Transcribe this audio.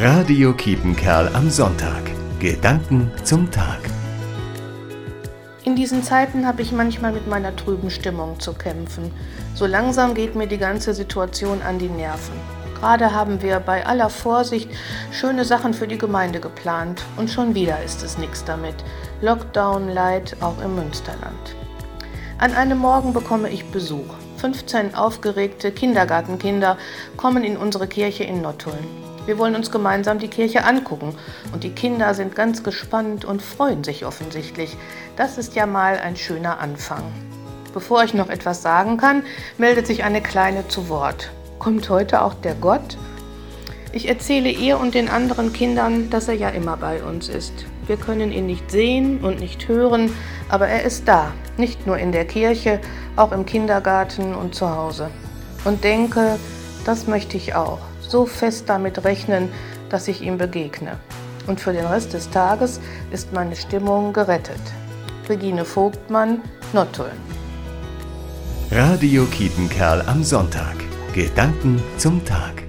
Radio Kiepenkerl am Sonntag. Gedanken zum Tag. In diesen Zeiten habe ich manchmal mit meiner trüben Stimmung zu kämpfen. So langsam geht mir die ganze Situation an die Nerven. Gerade haben wir bei aller Vorsicht schöne Sachen für die Gemeinde geplant und schon wieder ist es nichts damit. Lockdown Light auch im Münsterland. An einem Morgen bekomme ich Besuch. 15 aufgeregte Kindergartenkinder kommen in unsere Kirche in Nottuln. Wir wollen uns gemeinsam die Kirche angucken und die Kinder sind ganz gespannt und freuen sich offensichtlich. Das ist ja mal ein schöner Anfang. Bevor ich noch etwas sagen kann, meldet sich eine Kleine zu Wort. Kommt heute auch der Gott? Ich erzähle ihr und den anderen Kindern, dass er ja immer bei uns ist. Wir können ihn nicht sehen und nicht hören, aber er ist da, nicht nur in der Kirche, auch im Kindergarten und zu Hause. Und denke, das möchte ich auch, so fest damit rechnen, dass ich ihm begegne. Und für den Rest des Tages ist meine Stimmung gerettet. Regine Vogtmann, Nottuln. Radio Kiepenkerl am Sonntag. Gedanken zum Tag.